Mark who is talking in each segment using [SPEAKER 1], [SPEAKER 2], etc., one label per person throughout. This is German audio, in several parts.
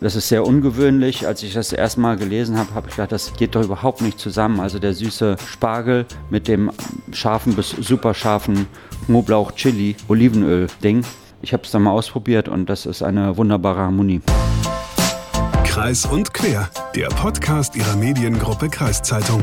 [SPEAKER 1] Das ist sehr ungewöhnlich. Als ich das erste Mal gelesen habe, habe ich gedacht, das geht doch überhaupt nicht zusammen. Also der süße Spargel mit dem scharfen bis super scharfen Knoblauch, Chili, Olivenöl Ding. Ich habe es dann mal ausprobiert und das ist eine wunderbare Harmonie.
[SPEAKER 2] Kreis und quer, der Podcast ihrer Mediengruppe Kreiszeitung.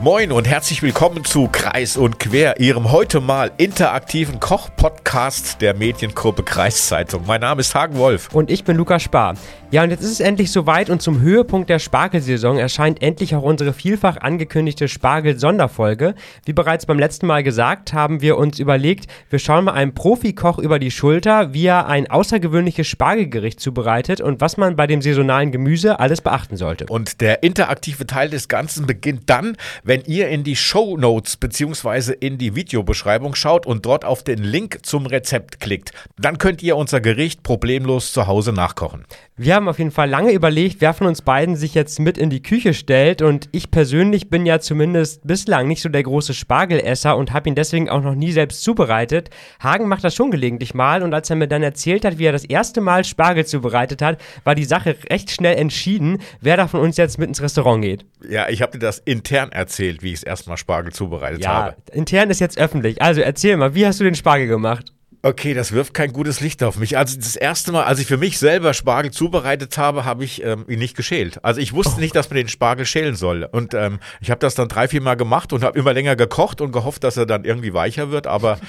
[SPEAKER 3] Moin und herzlich willkommen zu Kreis und Quer, Ihrem heute mal interaktiven Koch-Podcast der Mediengruppe Kreiszeitung. Mein Name ist Hagen Wolf.
[SPEAKER 4] Und ich bin Lukas Spar. Ja, und jetzt ist es endlich soweit und zum Höhepunkt der Spargelsaison erscheint endlich auch unsere vielfach angekündigte Spargel-Sonderfolge. Wie bereits beim letzten Mal gesagt, haben wir uns überlegt, wir schauen mal einem Profikoch über die Schulter, wie er ein außergewöhnliches Spargelgericht zubereitet und was man bei dem saisonalen Gemüse alles beachten sollte.
[SPEAKER 3] Und der interaktive Teil des Ganzen beginnt dann, wenn ihr in die Show Notes bzw. in die Videobeschreibung schaut und dort auf den Link zum Rezept klickt. Dann könnt ihr unser Gericht problemlos zu Hause nachkochen.
[SPEAKER 4] Wir haben auf jeden Fall lange überlegt, wer von uns beiden sich jetzt mit in die Küche stellt. Und ich persönlich bin ja zumindest bislang nicht so der große Spargelesser und habe ihn deswegen auch noch nie selbst zubereitet. Hagen macht das schon gelegentlich mal. Und als er mir dann erzählt hat, wie er das erste Mal Spargel zubereitet hat, war die Sache recht schnell entschieden, wer da von uns jetzt mit ins Restaurant geht.
[SPEAKER 3] Ja, ich habe dir das intern erzählt, wie ich es erstmal Spargel zubereitet
[SPEAKER 4] ja,
[SPEAKER 3] habe.
[SPEAKER 4] Intern ist jetzt öffentlich. Also erzähl mal, wie hast du den Spargel gemacht?
[SPEAKER 3] Okay, das wirft kein gutes Licht auf mich. Also das erste Mal, als ich für mich selber Spargel zubereitet habe, habe ich ähm, ihn nicht geschält. Also ich wusste oh. nicht, dass man den Spargel schälen soll. Und ähm, ich habe das dann drei, vier Mal gemacht und habe immer länger gekocht und gehofft, dass er dann irgendwie weicher wird. Aber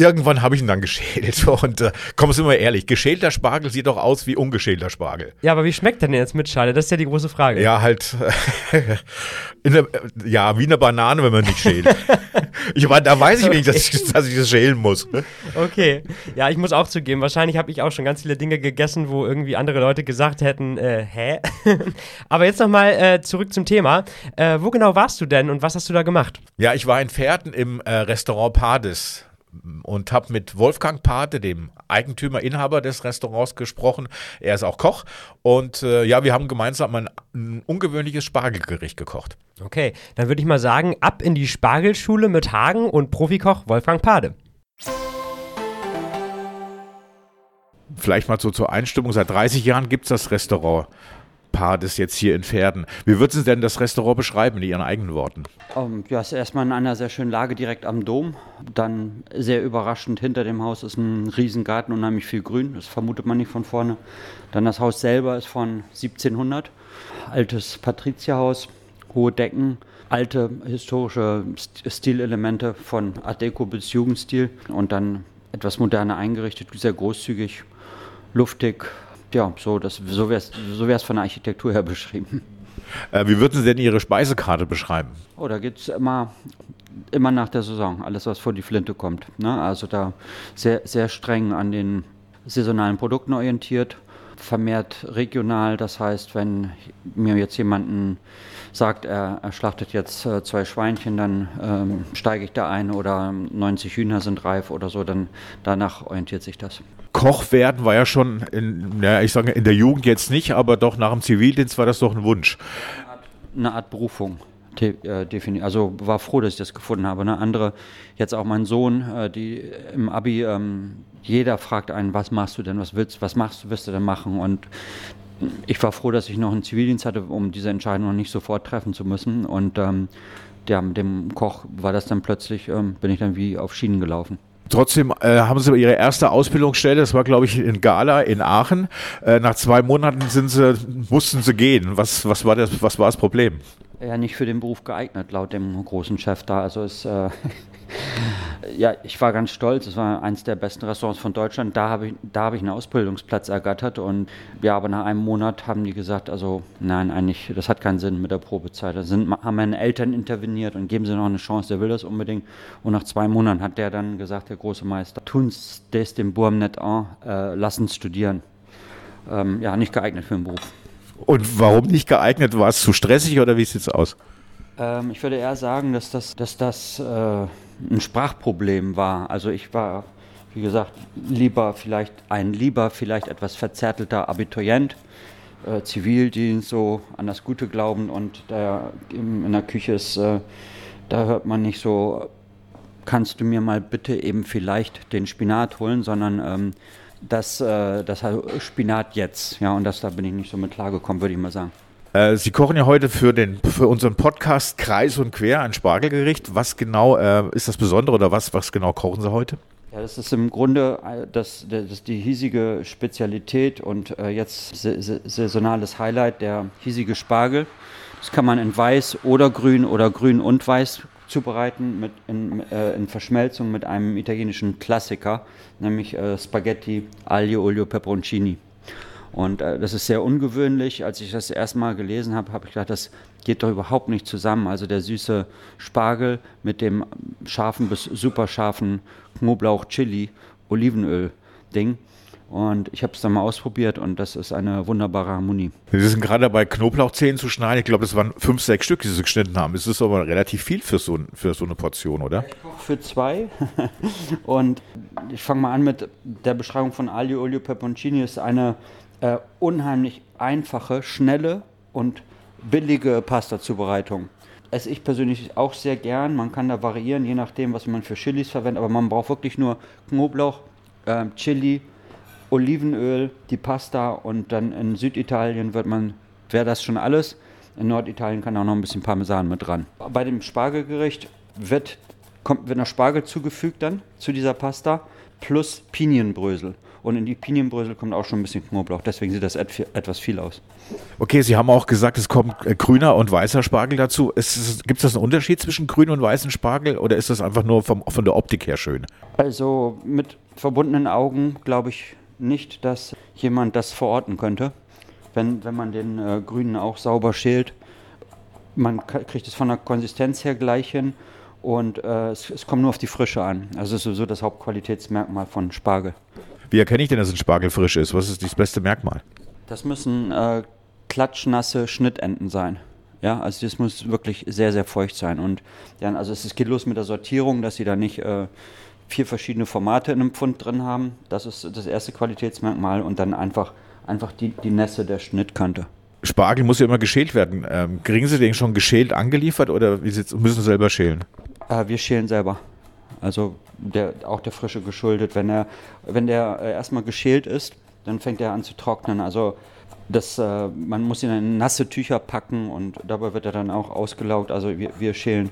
[SPEAKER 3] irgendwann habe ich ihn dann geschält. Und äh, komm, sind wir ehrlich, geschälter Spargel sieht doch aus wie ungeschälter Spargel.
[SPEAKER 4] Ja, aber wie schmeckt denn jetzt mit Schale? Das ist ja die große Frage.
[SPEAKER 3] Ja, halt, der, ja, wie eine Banane, wenn man nicht schält. Ich meine, da weiß ich nicht, dass ich, dass ich das schälen muss. Ne?
[SPEAKER 4] Okay, ja, ich muss auch zugeben, wahrscheinlich habe ich auch schon ganz viele Dinge gegessen, wo irgendwie andere Leute gesagt hätten, äh, hä? aber jetzt nochmal äh, zurück zum Thema. Äh, wo genau warst du denn und was hast du da gemacht?
[SPEAKER 3] Ja, ich war in Pferden im äh, Restaurant Pades und habe mit Wolfgang Pate, dem Eigentümer, Inhaber des Restaurants, gesprochen. Er ist auch Koch und äh, ja, wir haben gemeinsam ein, ein ungewöhnliches Spargelgericht gekocht.
[SPEAKER 4] Okay, dann würde ich mal sagen, ab in die Spargelschule mit Hagen und Profikoch Wolfgang Pade.
[SPEAKER 3] Vielleicht mal so zur Einstimmung. Seit 30 Jahren gibt es das Restaurant Pades jetzt hier in Pferden. Wie würden Sie denn das Restaurant beschreiben in Ihren eigenen Worten?
[SPEAKER 1] Um, ähm, ja, es ist erstmal in einer sehr schönen Lage direkt am Dom. Dann sehr überraschend, hinter dem Haus ist ein Riesengarten, unheimlich viel Grün. Das vermutet man nicht von vorne. Dann das Haus selber ist von 1700. Altes Patrizierhaus, hohe Decken, alte historische Stilelemente von Art Deco bis Jugendstil und dann etwas moderner eingerichtet, sehr großzügig, luftig, ja, so, das, so wäre es so wär's von der Architektur her beschrieben.
[SPEAKER 3] Äh, wie würden Sie denn Ihre Speisekarte beschreiben?
[SPEAKER 1] Oh, da geht es immer, immer nach der Saison, alles, was vor die Flinte kommt. Ne? Also da sehr, sehr streng an den saisonalen Produkten orientiert, vermehrt regional. Das heißt, wenn mir jetzt jemanden sagt, er, er schlachtet jetzt äh, zwei Schweinchen, dann ähm, steige ich da ein oder 90 Hühner sind reif oder so, dann danach orientiert sich das.
[SPEAKER 3] Koch werden war ja schon, in, ja, ich sage in der Jugend jetzt nicht, aber doch nach dem Zivildienst war das doch ein Wunsch.
[SPEAKER 1] Eine Art, Berufung. Äh, also war froh, dass ich das gefunden habe. Ne? Andere, jetzt auch mein Sohn, äh, die im Abi, ähm, jeder fragt einen, was machst du denn, was willst, was machst du, wirst du denn machen? Und ich war froh, dass ich noch einen Zivildienst hatte, um diese Entscheidung noch nicht sofort treffen zu müssen. Und ähm, ja, dem Koch war das dann plötzlich, ähm, bin ich dann wie auf Schienen gelaufen.
[SPEAKER 3] Trotzdem äh, haben sie ihre erste Ausbildungsstelle, das war glaube ich in Gala in Aachen. Äh, nach zwei Monaten sind sie, mussten sie gehen. Was, was, war das, was war das Problem?
[SPEAKER 1] Ja, nicht für den Beruf geeignet, laut dem großen Chef da. Also es äh, ja, ich war ganz stolz. Es war eines der besten Restaurants von Deutschland. Da habe ich, da ich einen Ausbildungsplatz ergattert. Und ja, aber nach einem Monat haben die gesagt, also nein, eigentlich, das hat keinen Sinn mit der Probezeit. Da sind, haben meine Eltern interveniert und geben sie noch eine Chance, der will das unbedingt. Und nach zwei Monaten hat der dann gesagt, der große Meister, tun's des dem Burm nicht an, äh, lass uns studieren. Ähm, ja, nicht geeignet für den Beruf.
[SPEAKER 3] Und warum nicht geeignet? War es zu stressig oder wie sieht es aus?
[SPEAKER 1] Ähm, ich würde eher sagen, dass das, dass das äh, ein Sprachproblem war. Also ich war, wie gesagt, lieber vielleicht ein lieber, vielleicht etwas verzärtelter Abiturient, äh, Zivildienst, so an das Gute glauben und in, in der Küche ist, äh, da hört man nicht so kannst du mir mal bitte eben vielleicht den Spinat holen, sondern ähm, das, äh, das Spinat jetzt. Ja, und das, da bin ich nicht so mit klargekommen, würde ich mal sagen.
[SPEAKER 3] Äh, Sie kochen ja heute für, den, für unseren Podcast Kreis und Quer ein Spargelgericht. Was genau äh, ist das Besondere oder was, was genau kochen Sie heute?
[SPEAKER 1] Ja, das ist im Grunde äh, das, das die hiesige Spezialität und äh, jetzt saisonales Highlight, der hiesige Spargel. Das kann man in weiß oder grün oder grün und weiß zubereiten mit in, äh, in Verschmelzung mit einem italienischen Klassiker, nämlich äh, Spaghetti Aglio Olio Peperoncini. Und äh, das ist sehr ungewöhnlich. Als ich das erstmal gelesen habe, habe ich gedacht, das geht doch überhaupt nicht zusammen. Also der süße Spargel mit dem scharfen bis super scharfen Knoblauch, Chili, Olivenöl-Ding. Und ich habe es dann mal ausprobiert und das ist eine wunderbare Harmonie.
[SPEAKER 3] Sie sind gerade dabei, Knoblauchzehen zu schneiden. Ich glaube, das waren fünf, sechs Stück, die Sie geschnitten haben. Das ist aber relativ viel für so, für so eine Portion, oder?
[SPEAKER 1] Für zwei. und ich fange mal an mit der Beschreibung von Aglio Olio Peperoncini. ist eine äh, unheimlich einfache, schnelle und billige Pasta-Zubereitung. Esse ich persönlich auch sehr gern. Man kann da variieren, je nachdem, was man für Chilis verwendet. Aber man braucht wirklich nur Knoblauch, äh, Chili, Olivenöl, die Pasta und dann in Süditalien wird man, wäre das schon alles. In Norditalien kann auch noch ein bisschen Parmesan mit dran. Bei dem Spargelgericht wird, kommt, wird noch Spargel zugefügt dann zu dieser Pasta plus Pinienbrösel. Und in die Pinienbrösel kommt auch schon ein bisschen Knoblauch. Deswegen sieht das etwas viel aus.
[SPEAKER 3] Okay, Sie haben auch gesagt, es kommt äh, grüner und weißer Spargel dazu. Gibt es das einen Unterschied zwischen grün und weißen Spargel oder ist das einfach nur vom, von der Optik her schön?
[SPEAKER 1] Also mit verbundenen Augen glaube ich nicht, dass jemand das verorten könnte. Wenn, wenn man den äh, grünen auch sauber schält, man kriegt es von der Konsistenz her gleich hin und äh, es, es, kommt nur auf die Frische an. Also ist so das Hauptqualitätsmerkmal von Spargel.
[SPEAKER 3] Wie erkenne ich denn, dass ein Spargel frisch ist? Was ist das beste Merkmal?
[SPEAKER 1] Das müssen äh, klatschnasse Schnittenden sein. Ja, also das muss wirklich sehr, sehr feucht sein. Und ja, also es geht los mit der Sortierung, dass sie da nicht äh, vier verschiedene Formate in einem Pfund drin haben. Das ist das erste Qualitätsmerkmal. Und dann einfach, einfach die, die Nässe der Schnittkante.
[SPEAKER 3] Spargel muss ja immer geschält werden. Ähm, kriegen Sie den schon geschält angeliefert oder müssen Sie selber schälen?
[SPEAKER 1] Äh, wir schälen selber. Also der, auch der Frische geschuldet. Wenn, er, wenn der äh, erstmal geschält ist, dann fängt er an zu trocknen. Also das, äh, man muss ihn in nasse Tücher packen und dabei wird er dann auch ausgelaugt. Also wir, wir schälen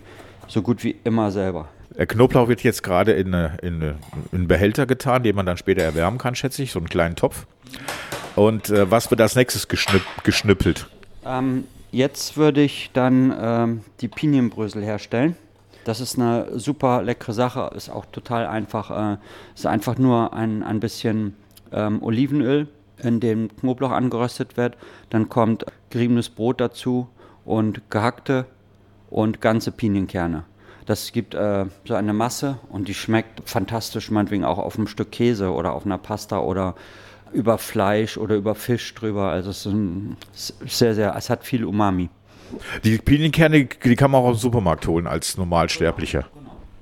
[SPEAKER 1] so gut wie immer selber.
[SPEAKER 3] Knoblauch wird jetzt gerade in, in, in einen Behälter getan, den man dann später erwärmen kann, schätze ich, so einen kleinen Topf. Und äh, was wird als nächstes geschnipp, geschnippelt?
[SPEAKER 1] Ähm, jetzt würde ich dann ähm, die Pinienbrösel herstellen. Das ist eine super leckere Sache, ist auch total einfach. Äh, ist einfach nur ein, ein bisschen ähm, Olivenöl, in dem Knoblauch angeröstet wird. Dann kommt geriebenes Brot dazu und gehackte und ganze Pinienkerne. Das gibt äh, so eine Masse und die schmeckt fantastisch, meinetwegen auch auf einem Stück Käse oder auf einer Pasta oder über Fleisch oder über Fisch drüber. Also es ist ein, sehr, sehr, es hat viel Umami.
[SPEAKER 3] Die Pinienkerne, die kann man auch im Supermarkt holen als Normalsterblicher.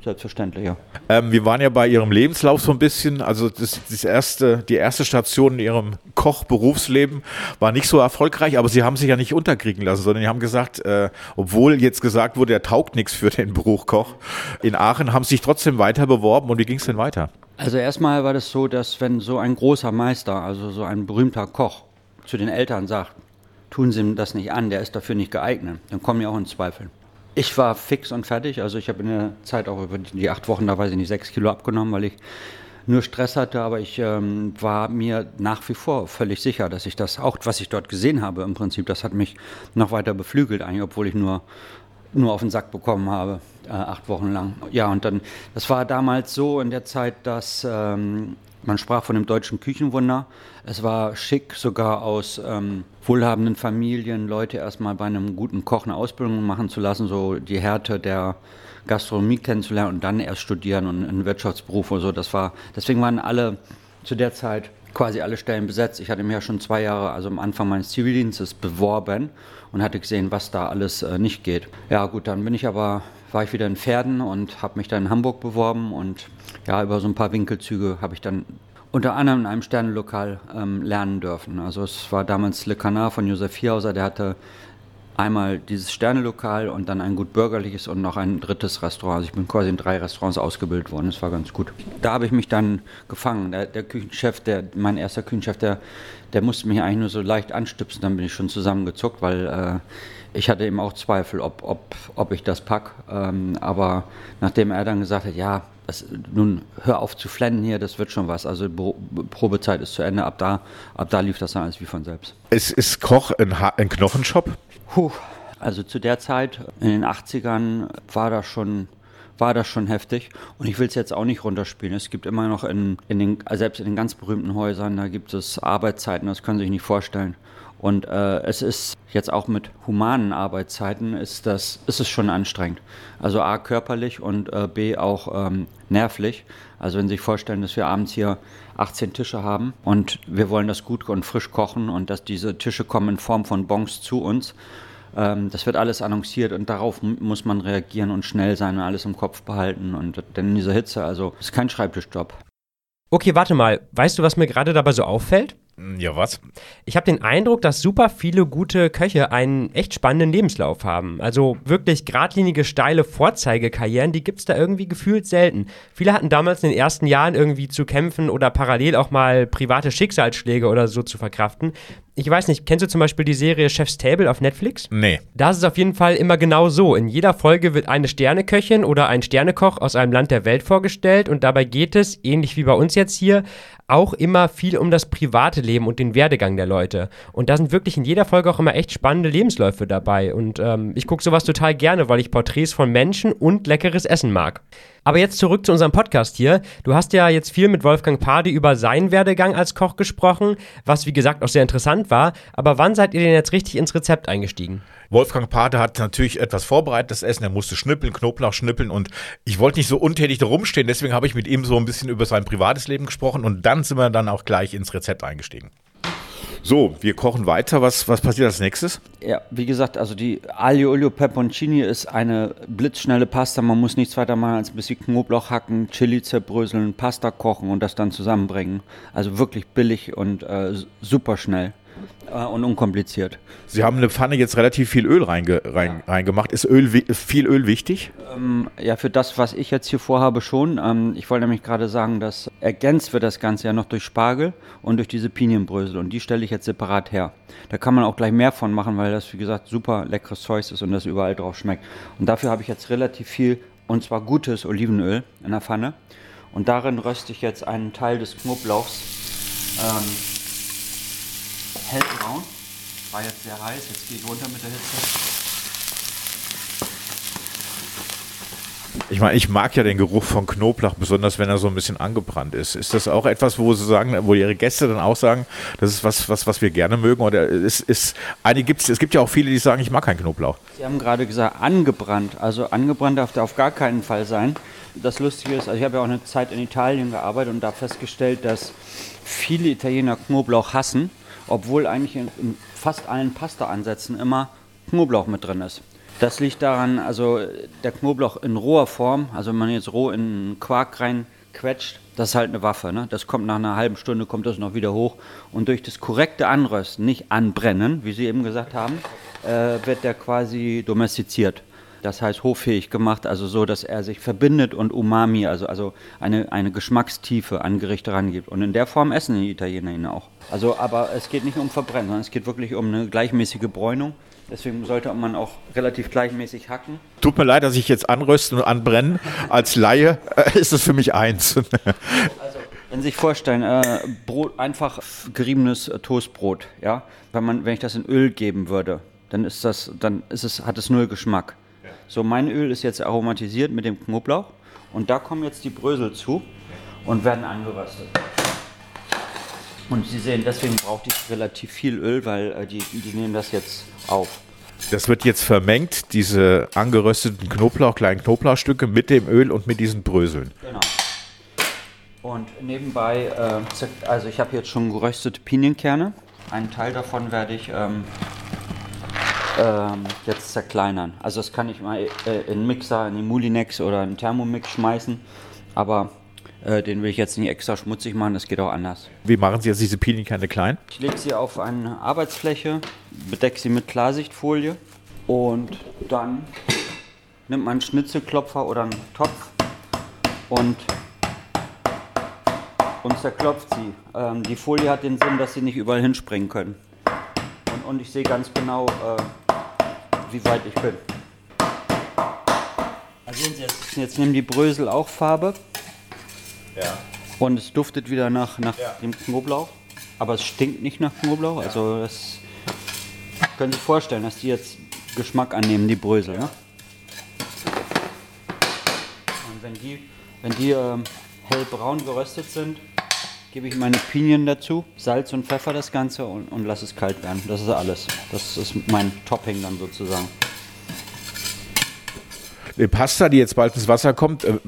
[SPEAKER 1] Selbstverständlich, ja.
[SPEAKER 3] Ähm, wir waren ja bei Ihrem Lebenslauf so ein bisschen, also das, das erste, die erste Station in Ihrem Koch-Berufsleben war nicht so erfolgreich, aber Sie haben sich ja nicht unterkriegen lassen, sondern Sie haben gesagt, äh, obwohl jetzt gesagt wurde, er taugt nichts für den Beruf Koch, in Aachen haben Sie sich trotzdem weiter beworben und wie ging es denn weiter?
[SPEAKER 1] Also erstmal war das so, dass wenn so ein großer Meister, also so ein berühmter Koch, zu den Eltern sagt, tun Sie ihm das nicht an, der ist dafür nicht geeignet. Dann kommen die auch in Zweifel. Ich war fix und fertig, also ich habe in der Zeit auch über die acht Wochen, da weiß ich nicht, sechs Kilo abgenommen, weil ich nur Stress hatte, aber ich ähm, war mir nach wie vor völlig sicher, dass ich das auch, was ich dort gesehen habe, im Prinzip, das hat mich noch weiter beflügelt, eigentlich, obwohl ich nur, nur auf den Sack bekommen habe, äh, acht Wochen lang. Ja, und dann, das war damals so in der Zeit, dass ähm, man sprach von dem deutschen Küchenwunder. Es war schick, sogar aus ähm, wohlhabenden Familien Leute erstmal bei einem guten Koch eine Ausbildung machen zu lassen, so die Härte der Gastronomie kennenzulernen und dann erst studieren und einen Wirtschaftsberuf oder so. Das war, deswegen waren alle zu der Zeit quasi alle Stellen besetzt. Ich hatte mir ja schon zwei Jahre, also am Anfang meines Zivildienstes, beworben und hatte gesehen, was da alles äh, nicht geht. Ja gut, dann bin ich aber, war ich wieder in Pferden und habe mich dann in Hamburg beworben und ja, über so ein paar Winkelzüge habe ich dann unter anderem in einem Sternenlokal ähm, lernen dürfen. Also es war damals Le Canard von Josef Vierhauser, der hatte einmal dieses Sternelokal und dann ein gut bürgerliches und noch ein drittes Restaurant. Also ich bin quasi in drei Restaurants ausgebildet worden. Das war ganz gut. Da habe ich mich dann gefangen. Der, der Küchenchef, der, mein erster Küchenchef, der, der musste mich eigentlich nur so leicht anstupsen. Dann bin ich schon zusammengezuckt, weil äh, ich hatte eben auch Zweifel, ob, ob, ob ich das pack. Ähm, aber nachdem er dann gesagt hat, ja, das, nun hör auf zu flennen hier, das wird schon was. Also Probezeit ist zu Ende. Ab da, ab da lief das dann alles wie von selbst.
[SPEAKER 3] Es ist Koch ein, ha ein Knochenshop?
[SPEAKER 1] Puh, also zu der Zeit, in den 80ern, war das schon war das schon heftig. Und ich will es jetzt auch nicht runterspielen. Es gibt immer noch in, in den, selbst in den ganz berühmten Häusern, da gibt es Arbeitszeiten, das können Sie sich nicht vorstellen. Und äh, es ist jetzt auch mit humanen Arbeitszeiten ist das ist es schon anstrengend. Also a körperlich und äh, b auch ähm, nervlich. Also wenn Sie sich vorstellen, dass wir abends hier 18 Tische haben und wir wollen das gut und frisch kochen und dass diese Tische kommen in Form von Bons zu uns. Ähm, das wird alles annonciert und darauf muss man reagieren und schnell sein und alles im Kopf behalten. Und denn in dieser Hitze, also ist kein Schreibtischjob.
[SPEAKER 4] Okay, warte mal. Weißt du, was mir gerade dabei so auffällt?
[SPEAKER 3] Hm, ja, was?
[SPEAKER 4] Ich habe den Eindruck, dass super viele gute Köche einen echt spannenden Lebenslauf haben. Also wirklich geradlinige, steile Vorzeigekarrieren, die gibt es da irgendwie gefühlt selten. Viele hatten damals in den ersten Jahren irgendwie zu kämpfen oder parallel auch mal private Schicksalsschläge oder so zu verkraften ich weiß nicht, kennst du zum Beispiel die Serie Chef's Table auf Netflix?
[SPEAKER 3] Nee.
[SPEAKER 4] Da ist es auf jeden Fall immer genau so. In jeder Folge wird eine Sterneköchin oder ein Sternekoch aus einem Land der Welt vorgestellt und dabei geht es, ähnlich wie bei uns jetzt hier, auch immer viel um das private Leben und den Werdegang der Leute. Und da sind wirklich in jeder Folge auch immer echt spannende Lebensläufe dabei. Und ähm, ich gucke sowas total gerne, weil ich Porträts von Menschen und leckeres Essen mag. Aber jetzt zurück zu unserem Podcast hier. Du hast ja jetzt viel mit Wolfgang Padi über seinen Werdegang als Koch gesprochen, was wie gesagt auch sehr interessant war. Aber wann seid ihr denn jetzt richtig ins Rezept eingestiegen?
[SPEAKER 3] Wolfgang Pate hat natürlich etwas vorbereitet, das Essen. Er musste schnippeln, Knoblauch schnippeln und ich wollte nicht so untätig da rumstehen. Deswegen habe ich mit ihm so ein bisschen über sein privates Leben gesprochen und dann sind wir dann auch gleich ins Rezept eingestiegen. So, wir kochen weiter. Was, was passiert als nächstes?
[SPEAKER 1] Ja, wie gesagt, also die Aglio Olio Pepponcini ist eine blitzschnelle Pasta. Man muss nichts weiter machen als ein bisschen Knoblauch hacken, Chili zerbröseln, Pasta kochen und das dann zusammenbringen. Also wirklich billig und äh, super schnell und unkompliziert.
[SPEAKER 3] Sie haben eine Pfanne jetzt relativ viel Öl reinge rein, ja. reingemacht. Ist Öl, viel Öl wichtig?
[SPEAKER 1] Ähm, ja, für das, was ich jetzt hier vorhabe, schon. Ähm, ich wollte nämlich gerade sagen, dass ergänzt wird das Ganze ja noch durch Spargel und durch diese Pinienbrösel. Und die stelle ich jetzt separat her. Da kann man auch gleich mehr von machen, weil das, wie gesagt, super leckeres Zeug ist und das überall drauf schmeckt. Und dafür habe ich jetzt relativ viel, und zwar gutes Olivenöl in der Pfanne. Und darin röste ich jetzt einen Teil des Knoblauchs. Ähm, hellbraun. War jetzt sehr heiß, jetzt gehe ich runter mit der Hitze.
[SPEAKER 3] Ich meine, ich mag ja den Geruch von Knoblauch, besonders wenn er so ein bisschen angebrannt ist. Ist das auch etwas, wo Sie sagen, wo Ihre Gäste dann auch sagen, das ist was, was, was wir gerne mögen? Oder ist, ist eine gibt's, es gibt ja auch viele, die sagen, ich mag keinen Knoblauch.
[SPEAKER 1] Sie haben gerade gesagt, angebrannt. Also angebrannt darf der auf gar keinen Fall sein. Das Lustige ist, also ich habe ja auch eine Zeit in Italien gearbeitet und da festgestellt, dass viele Italiener Knoblauch hassen obwohl eigentlich in, in fast allen Pasta-Ansätzen immer Knoblauch mit drin ist. Das liegt daran, also der Knoblauch in roher Form, also wenn man jetzt roh in Quark reinquetscht, das ist halt eine Waffe. Ne? Das kommt nach einer halben Stunde, kommt das noch wieder hoch. Und durch das korrekte Anrösten, nicht anbrennen, wie Sie eben gesagt haben, äh, wird der quasi domestiziert das heißt hoffähig gemacht, also so, dass er sich verbindet und Umami, also, also eine, eine Geschmackstiefe an Gerichte rangibt. Und in der Form essen die Italiener ihn auch. Also, aber es geht nicht um Verbrennen, sondern es geht wirklich um eine gleichmäßige Bräunung. Deswegen sollte man auch relativ gleichmäßig hacken.
[SPEAKER 3] Tut mir leid, dass ich jetzt anrösten und anbrennen. Als Laie äh, ist es für mich eins. also,
[SPEAKER 1] wenn Sie sich vorstellen, äh, Brot, einfach geriebenes äh, Toastbrot, ja, wenn man, wenn ich das in Öl geben würde, dann ist das, dann ist es, hat es null Geschmack. So, mein Öl ist jetzt aromatisiert mit dem Knoblauch und da kommen jetzt die Brösel zu und werden angeröstet. Und Sie sehen, deswegen braucht ich relativ viel Öl, weil äh, die, die nehmen das jetzt auf.
[SPEAKER 3] Das wird jetzt vermengt, diese angerösteten Knoblauch, kleinen Knoblauchstücke mit dem Öl und mit diesen Bröseln. Genau.
[SPEAKER 1] Und nebenbei, äh, also ich habe jetzt schon geröstete Pinienkerne. Einen Teil davon werde ich ähm, ähm, jetzt zerkleinern. Also das kann ich mal äh, in einen Mixer, in den Mulinex oder einen Thermomix schmeißen, aber äh, den will ich jetzt nicht extra schmutzig machen, das geht auch anders.
[SPEAKER 3] Wie machen Sie jetzt diese Pinienkerne klein?
[SPEAKER 1] Ich lege sie auf eine Arbeitsfläche, bedecke sie mit Klarsichtfolie Und dann nimmt man einen Schnitzelklopfer oder einen Topf und, und zerklopft sie. Ähm, die Folie hat den Sinn, dass sie nicht überall hinspringen können. Und, und ich sehe ganz genau, äh, wie weit ich bin. Also sehen Sie, jetzt, jetzt nehmen die Brösel auch Farbe.
[SPEAKER 3] Ja.
[SPEAKER 1] Und es duftet wieder nach, nach
[SPEAKER 3] Ja.
[SPEAKER 1] dem Knoblauch. Aber es stinkt nicht nach Knoblauch. Also das können Sie sich vorstellen, dass die jetzt Geschmack annehmen, die Brösel. Ne? Und wenn die, wenn die ähm, hellbraun geröstet sind, gebe ich meine Pinien dazu, Salz und Pfeffer das Ganze und, und lasse es kalt werden. Das ist alles. Das ist mein Topping dann sozusagen.
[SPEAKER 3] Die Pasta, die jetzt bald ins Wasser kommt, äh,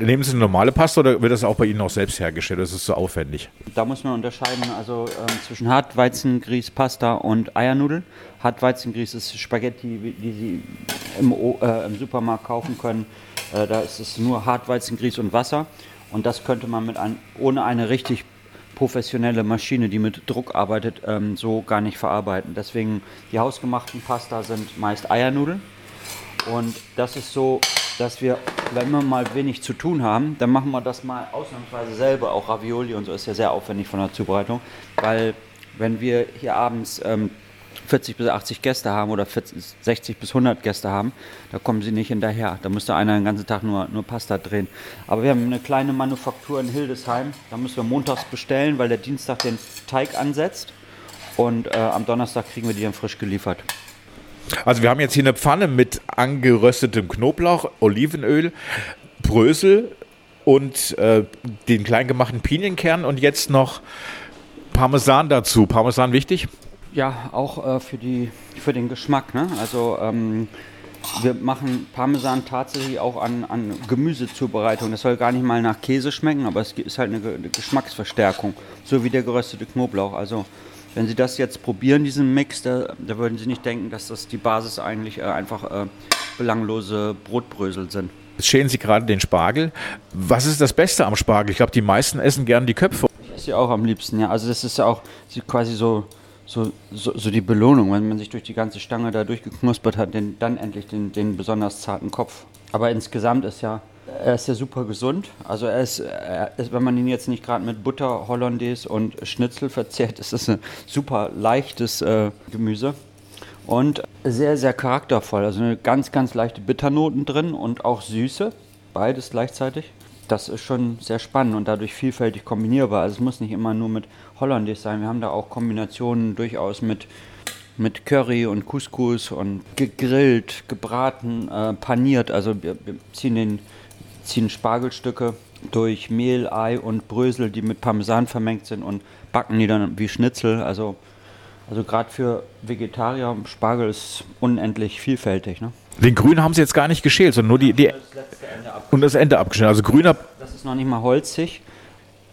[SPEAKER 3] nehmen Sie eine normale Pasta oder wird das auch bei Ihnen auch selbst hergestellt? Das ist so aufwendig.
[SPEAKER 1] Da muss man unterscheiden also ähm, zwischen Hartweizengrießpasta und Eiernudeln. Hartweizengrieß ist Spaghetti, die Sie im, äh, im Supermarkt kaufen können. Äh, da ist es nur Hartweizengrieß und Wasser. Und das könnte man mit ein, ohne eine richtig professionelle Maschine, die mit Druck arbeitet, ähm, so gar nicht verarbeiten. Deswegen die hausgemachten Pasta sind meist Eiernudeln. Und das ist so, dass wir, wenn wir mal wenig zu tun haben, dann machen wir das mal ausnahmsweise selber. Auch Ravioli und so ist ja sehr aufwendig von der Zubereitung. Weil wenn wir hier abends ähm, 40 bis 80 Gäste haben oder 40, 60 bis 100 Gäste haben, da kommen sie nicht hinterher. Da müsste einer den ganzen Tag nur, nur Pasta drehen. Aber wir haben eine kleine Manufaktur in Hildesheim. Da müssen wir montags bestellen, weil der Dienstag den Teig ansetzt. Und äh, am Donnerstag kriegen wir die dann frisch geliefert.
[SPEAKER 3] Also wir haben jetzt hier eine Pfanne mit angeröstetem Knoblauch, Olivenöl, Brösel und äh, den klein gemachten Pinienkern und jetzt noch Parmesan dazu. Parmesan wichtig?
[SPEAKER 1] Ja, auch äh, für, die, für den Geschmack. Ne? Also ähm, wir machen Parmesan tatsächlich auch an, an Gemüsezubereitung. Das soll gar nicht mal nach Käse schmecken, aber es ist halt eine, eine Geschmacksverstärkung. So wie der geröstete Knoblauch. Also wenn Sie das jetzt probieren, diesen Mix, da, da würden Sie nicht denken, dass das die Basis eigentlich äh, einfach äh, belanglose Brotbrösel sind.
[SPEAKER 3] Jetzt schälen Sie gerade den Spargel. Was ist das Beste am Spargel? Ich glaube, die meisten essen gern die Köpfe.
[SPEAKER 1] Ich esse sie auch am liebsten, ja. Also das ist ja auch quasi so, so, so, so die Belohnung, wenn man sich durch die ganze Stange da durchgeknuspert hat, den, dann endlich den, den besonders zarten Kopf. Aber insgesamt ist ja, er ist ja super gesund. Also er ist, er ist wenn man ihn jetzt nicht gerade mit Butter, Hollandaise und Schnitzel verzehrt, ist es ein super leichtes äh, Gemüse. Und sehr, sehr charaktervoll. Also eine ganz, ganz leichte Bitternoten drin und auch Süße. Beides gleichzeitig. Das ist schon sehr spannend und dadurch vielfältig kombinierbar. Also es muss nicht immer nur mit Hollandaise sein. Wir haben da auch Kombinationen durchaus mit, mit Curry und Couscous und gegrillt, gebraten, äh, paniert. Also wir, wir ziehen, den, ziehen Spargelstücke durch Mehl, Ei und Brösel, die mit Parmesan vermengt sind und backen die dann wie Schnitzel. Also also gerade für Vegetarier, Spargel ist unendlich vielfältig. Ne?
[SPEAKER 3] Den Grün haben Sie jetzt gar nicht geschält, sondern nur die, die und das Ende abgeschnitten. Also grüner
[SPEAKER 1] Das ist noch nicht mal holzig,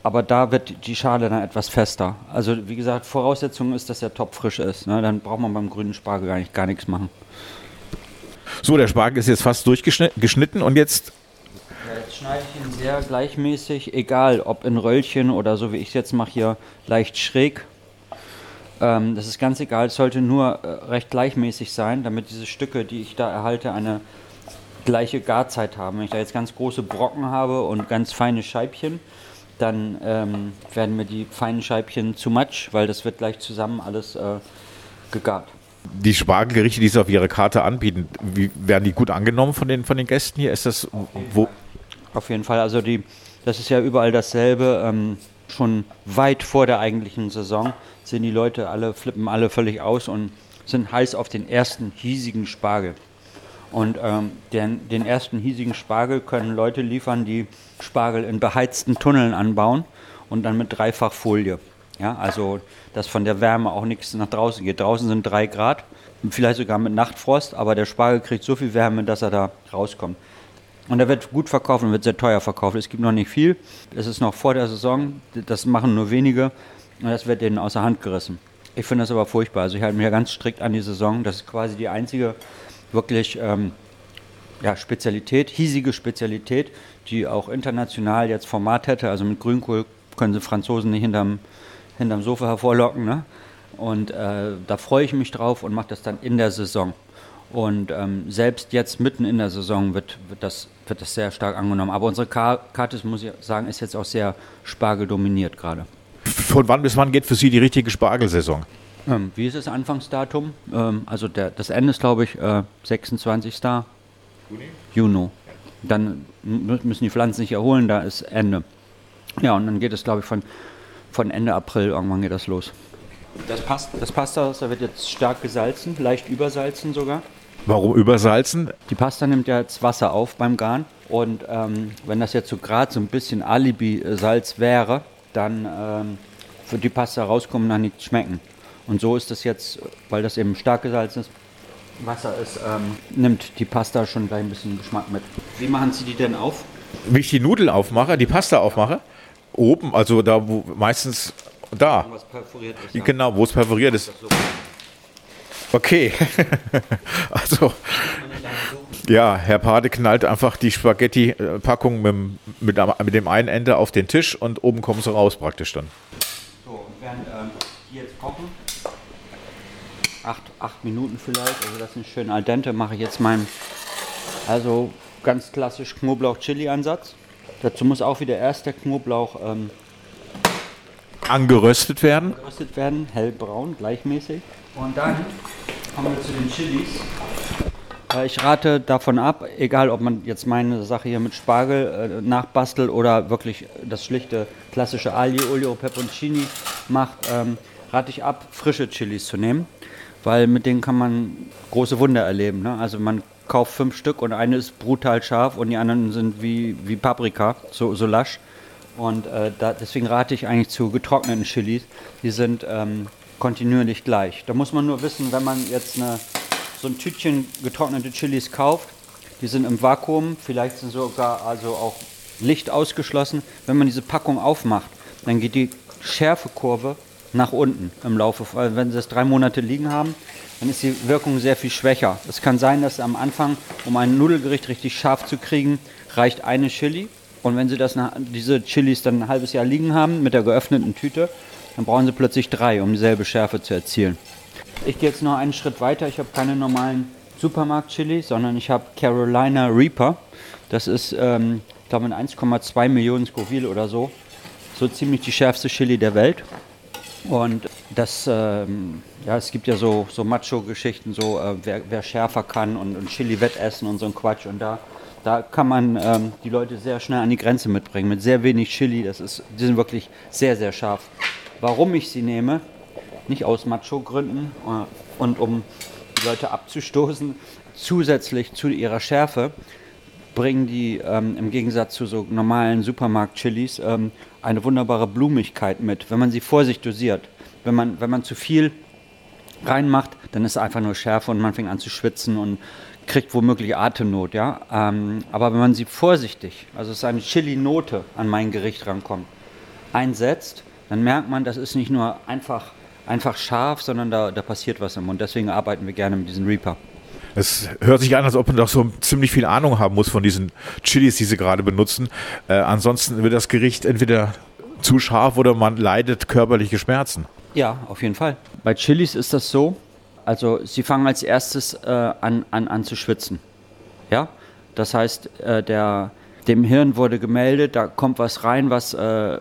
[SPEAKER 1] aber da wird die Schale dann etwas fester. Also wie gesagt, Voraussetzung ist, dass der Topf frisch ist. Ne? Dann braucht man beim grünen Spargel gar, nicht, gar nichts machen.
[SPEAKER 3] So, der Spargel ist jetzt fast durchgeschnitten und jetzt
[SPEAKER 1] Ja, jetzt schneide ich ihn sehr gleichmäßig, egal ob in Röllchen oder so wie ich es jetzt mache, hier leicht schräg. Ähm, das ist ganz egal, es sollte nur äh, recht gleichmäßig sein, damit diese Stücke, die ich da erhalte, eine gleiche Garzeit haben. Wenn ich da jetzt ganz große Brocken habe und ganz feine Scheibchen, dann ähm, werden mir die feinen Scheibchen zu much, weil das wird gleich zusammen alles äh, gegart.
[SPEAKER 3] die Spargelgerichte, die Sie auf Ihrer Karte anbieten, wie, werden die gut angenommen von den, von den Gästen hier? Ist das wo?
[SPEAKER 1] Auf jeden Fall. Also die, das ist ja überall dasselbe. Ähm, schon weit vor der eigentlichen Saison sind die Leute alle, flippen alle völlig aus und sind heiß auf den ersten hiesigen Spargel. Und ähm, den, den ersten hiesigen Spargel können Leute liefern, die Spargel in beheizten Tunneln anbauen und dann mit Dreifachfolie. Ja, also dass von der Wärme auch nichts nach draußen geht. Draußen sind drei Grad, vielleicht sogar mit Nachtfrost, aber der Spargel kriegt so viel Wärme, dass er da rauskommt. Und er wird gut verkauft und wird sehr teuer verkauft. Es gibt noch nicht viel. Es ist noch vor der Saison. Das machen nur wenige. Und das wird denen außer Hand gerissen. Ich finde das aber furchtbar. Also ich halte mich ja ganz strikt an die Saison. Das ist quasi die einzige wirklich ähm, ja, Spezialität, hiesige Spezialität, die auch international jetzt Format hätte. Also mit Grünkohl können sie Franzosen nicht hinterm, hinterm Sofa hervorlocken. Ne? Und äh, da freue ich mich drauf und mache das dann in der Saison. Und ähm, selbst jetzt mitten in der Saison wird, wird, das, wird das sehr stark angenommen. Aber unsere Karte, muss ich sagen, ist jetzt auch sehr spargeldominiert gerade.
[SPEAKER 3] Von wann bis wann geht für Sie die richtige Spargelsaison?
[SPEAKER 1] Ähm, wie ist das Anfangsdatum? Ähm, also der, das Ende ist, glaube ich, äh, 26. Juni. Juni. Dann müssen die Pflanzen sich erholen, da ist Ende. Ja, und dann geht es, glaube ich, von, von Ende April irgendwann geht das los. Das, passt, das Pasta das wird jetzt stark gesalzen, leicht übersalzen sogar.
[SPEAKER 3] Warum übersalzen?
[SPEAKER 1] Die Pasta nimmt ja jetzt Wasser auf beim Garen. Und ähm, wenn das jetzt so gerade so ein bisschen Alibi-Salz wäre, dann ähm, wird die Pasta rauskommen und dann nicht schmecken. Und so ist das jetzt, weil das eben stark gesalzenes Wasser ist, ähm, nimmt die Pasta schon gleich ein bisschen Geschmack mit. Wie machen Sie die denn auf?
[SPEAKER 3] Wie ich die Nudeln aufmache, die Pasta aufmache? Oben, also da, wo meistens da. Ist. Genau, wo es perforiert ist. Okay. also. Ja, Herr Pade knallt einfach die Spaghetti-Packung mit, mit, mit, dem einen Ende auf den Tisch und oben kommen sie raus praktisch dann.
[SPEAKER 1] So, und während ähm, die jetzt kochen, acht, acht Minuten vielleicht, also das ist schön al dente, mache ich jetzt meinen, also ganz klassisch Knoblauch-Chili-Ansatz. Dazu muss auch wieder erst der Knoblauch ähm,
[SPEAKER 3] angeröstet werden.
[SPEAKER 1] Angeröstet werden, hellbraun, gleichmäßig. Und dann kommen wir zu den Chilis. Äh, ich rate davon ab, egal ob man jetzt meine Sache hier mit Spargel äh, nachbastelt oder wirklich das schlichte klassische Aglio, Olio, Peperoncini macht, ähm, rate ich ab, frische Chilis zu nehmen, weil mit denen kann man große Wunder erleben. Ne? Also man kauft fünf Stück und eine ist brutal scharf und die anderen sind wie, wie Paprika, so, so lasch. Und äh, da, deswegen rate ich eigentlich zu getrockneten Chilis. Die sind ähm, kontinuierlich gleich. Da muss man nur wissen, wenn man jetzt eine, so ein Tütchen getrocknete Chilis kauft, die sind im Vakuum, vielleicht sind sogar also auch Licht ausgeschlossen. Wenn man diese Packung aufmacht, dann geht die Schärfekurve nach unten im Laufe, wenn sie das drei Monate liegen haben, dann ist die Wirkung sehr viel schwächer. Es kann sein, dass am Anfang, um ein Nudelgericht richtig scharf zu kriegen, reicht eine Chili. Und wenn Sie das, diese Chilis dann ein halbes Jahr liegen haben mit der geöffneten Tüte, dann brauchen Sie plötzlich drei, um dieselbe Schärfe zu erzielen. Ich gehe jetzt noch einen Schritt weiter. Ich habe keine normalen Supermarkt-Chilis, sondern ich habe Carolina Reaper. Das ist, ähm, ich glaube, in 1,2 Millionen Scoville oder so. So ziemlich die schärfste Chili der Welt. Und das, ähm, ja, es gibt ja so, so Macho-Geschichten, so äh, wer, wer, schärfer kann und, und Chili wettessen und so ein Quatsch. Und da, da kann man ähm, die Leute sehr schnell an die Grenze mitbringen. Mit sehr wenig Chili. Das ist, die sind wirklich sehr, sehr scharf. Warum ich sie nehme, nicht aus Macho-Gründen äh, und um die Leute abzustoßen, zusätzlich zu ihrer Schärfe bringen die ähm, im Gegensatz zu so normalen Supermarkt-Chilis ähm, eine wunderbare Blumigkeit mit, wenn man sie vor sich dosiert. Wenn man, wenn man zu viel reinmacht, dann ist es einfach nur Schärfe und man fängt an zu schwitzen und kriegt womöglich Atemnot. Ja? Ähm, aber wenn man sie vorsichtig, also es ist eine Chili-Note an mein Gericht rankommt, einsetzt, dann merkt man, das ist nicht nur einfach, einfach scharf, sondern da, da passiert was im Mund. Deswegen arbeiten wir gerne mit diesem Reaper.
[SPEAKER 3] Es hört sich an, als ob man doch so ziemlich viel Ahnung haben muss von diesen Chilis, die sie gerade benutzen. Äh, ansonsten wird das Gericht entweder zu scharf oder man leidet körperliche Schmerzen.
[SPEAKER 1] Ja, auf jeden Fall. Bei Chilis ist das so, also sie fangen als erstes äh, an, an, an zu schwitzen. Ja, das heißt, äh, der, dem Hirn wurde gemeldet, da kommt was rein, was äh,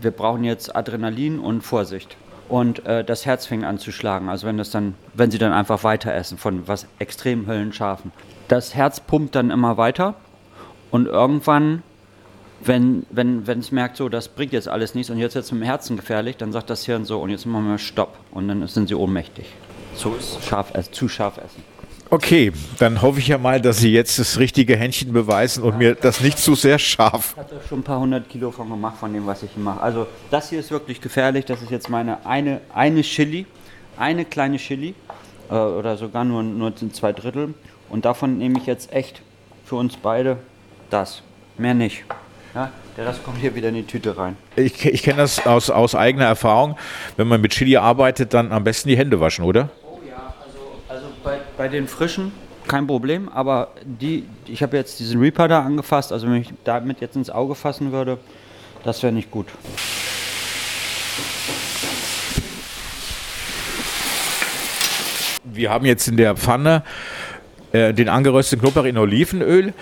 [SPEAKER 1] wir brauchen jetzt Adrenalin und Vorsicht und äh, das Herz fängt an zu schlagen. Also wenn das dann, wenn sie dann einfach weiter essen von was extrem höllenscharfen. Das Herz pumpt dann immer weiter und irgendwann, wenn, wenn, wenn es merkt, so, das bringt jetzt alles nichts und jetzt ist es mit dem Herzen gefährlich, dann sagt das Hirn so und jetzt machen wir Stopp und dann sind sie ohnmächtig. So ist scharf, also zu scharf essen.
[SPEAKER 3] Okay, dann hoffe ich ja mal, dass Sie jetzt das richtige Händchen beweisen und mir das nicht zu sehr scharf.
[SPEAKER 1] Ich habe schon ein paar hundert Kilo von gemacht, von dem, was ich hier mache. Also das hier ist wirklich gefährlich. Das ist jetzt meine eine, eine Chili, eine kleine Chili äh, oder sogar nur, nur zwei Drittel. Und davon nehme ich jetzt echt für uns beide das. Mehr nicht. Ja, der Rest kommt hier wieder in die Tüte rein.
[SPEAKER 3] Ich, ich kenne das aus, aus eigener Erfahrung. Wenn man mit Chili arbeitet, dann am besten die Hände waschen, oder?
[SPEAKER 1] Bei, den frischen kein Problem, aber die, ich habe jetzt diesen Reaper da angefasst, also wenn ich damit jetzt ins Auge fassen würde, das wäre nicht gut.
[SPEAKER 3] Wir haben jetzt in der Pfanne äh, den angerösteten Knoblauch in Olivenöl,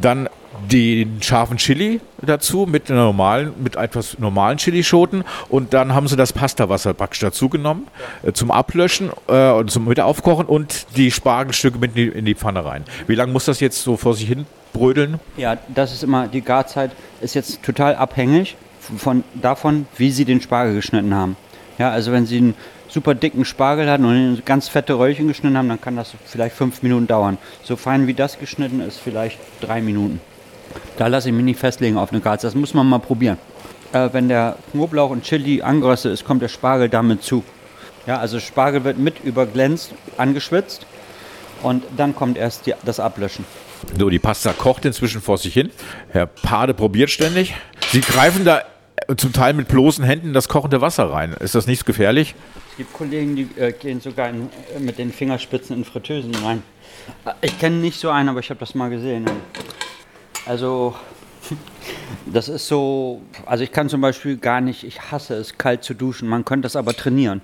[SPEAKER 3] dann den scharfen Chili dazu mit einer normalen, mit etwas normalen Chilischoten und dann haben sie das Pastawasser praktisch dazu genommen äh, zum Ablöschen äh, und zum Wiederaufkochen und die Spargelstücke mit in die, in die Pfanne rein. Wie lange muss das jetzt so vor sich hin brödeln?
[SPEAKER 1] Ja, das ist immer, die Garzeit ist jetzt total abhängig von, davon, wie Sie den Spargel geschnitten haben. Ja, also wenn Sie einen super dicken Spargel hatten und ganz fette Röllchen geschnitten haben, dann kann das vielleicht fünf Minuten dauern. So fein wie das geschnitten ist, vielleicht drei Minuten. Da lasse ich mich nicht festlegen auf eine Garze. Das muss man mal probieren. Äh, wenn der Knoblauch und Chili angeröstet ist, kommt der Spargel damit zu. Ja, also Spargel wird mit überglänzt, angeschwitzt und dann kommt erst die, das Ablöschen.
[SPEAKER 3] So, die Pasta kocht inzwischen vor sich hin. Herr Pade probiert ständig. Sie greifen da zum Teil mit bloßen Händen das kochende Wasser rein. Ist das nicht gefährlich?
[SPEAKER 1] Es gibt Kollegen, die äh, gehen sogar in, äh, mit den Fingerspitzen in Fritteusen rein. Äh, ich kenne nicht so einen, aber ich habe das mal gesehen. Also, das ist so, also ich kann zum Beispiel gar nicht, ich hasse es, kalt zu duschen. Man könnte das aber trainieren.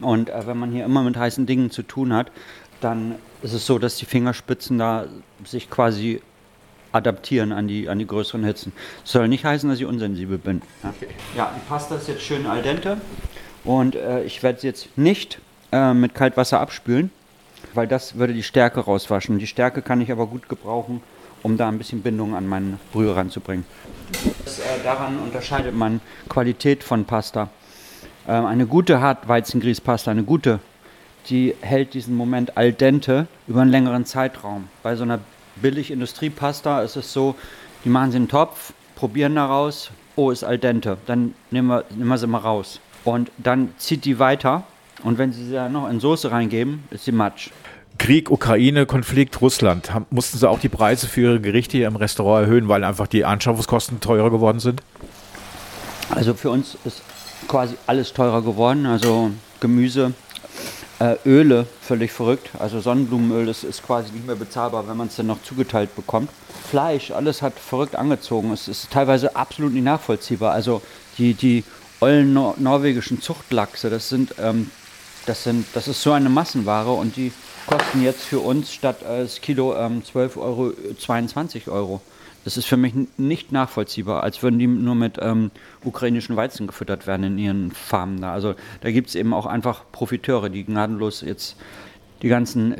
[SPEAKER 1] Und äh, wenn man hier immer mit heißen Dingen zu tun hat, dann ist es so, dass die Fingerspitzen da sich quasi adaptieren an die, an die größeren Hitzen. Das soll nicht heißen, dass ich unsensibel bin. Ja, okay. ja die Pasta ist jetzt schön al dente und äh, ich werde sie jetzt nicht äh, mit Kaltwasser abspülen, weil das würde die Stärke rauswaschen. Die Stärke kann ich aber gut gebrauchen, um da ein bisschen Bindung an meine Brühe ranzubringen. Das, äh, daran unterscheidet man Qualität von Pasta. Ähm, eine gute Hartweizengrießpasta, eine gute, die hält diesen Moment al dente über einen längeren Zeitraum. Bei so einer billig Industriepasta ist es so, die machen sie in den Topf, probieren daraus, oh, ist al dente, dann nehmen wir, nehmen wir sie mal raus. Und dann zieht die weiter und wenn sie sie dann noch in Soße reingeben, ist sie matsch.
[SPEAKER 3] Krieg, Ukraine, Konflikt, Russland. Haben, mussten Sie auch die Preise für Ihre Gerichte hier im Restaurant erhöhen, weil einfach die Anschaffungskosten teurer geworden sind?
[SPEAKER 1] Also für uns ist quasi alles teurer geworden. Also Gemüse, äh, Öle, völlig verrückt. Also Sonnenblumenöl ist, ist quasi nicht mehr bezahlbar, wenn man es dann noch zugeteilt bekommt. Fleisch, alles hat verrückt angezogen. Es ist teilweise absolut nicht nachvollziehbar. Also die, die ollen nor norwegischen Zuchtlachse, das sind, ähm, das sind, das ist so eine Massenware und die kosten jetzt für uns statt äh, das Kilo ähm, 12 Euro 22 Euro. Das ist für mich nicht nachvollziehbar, als würden die nur mit ähm, ukrainischen Weizen gefüttert werden in ihren Farmen da. Also da gibt es eben auch einfach Profiteure, die gnadenlos jetzt die ganzen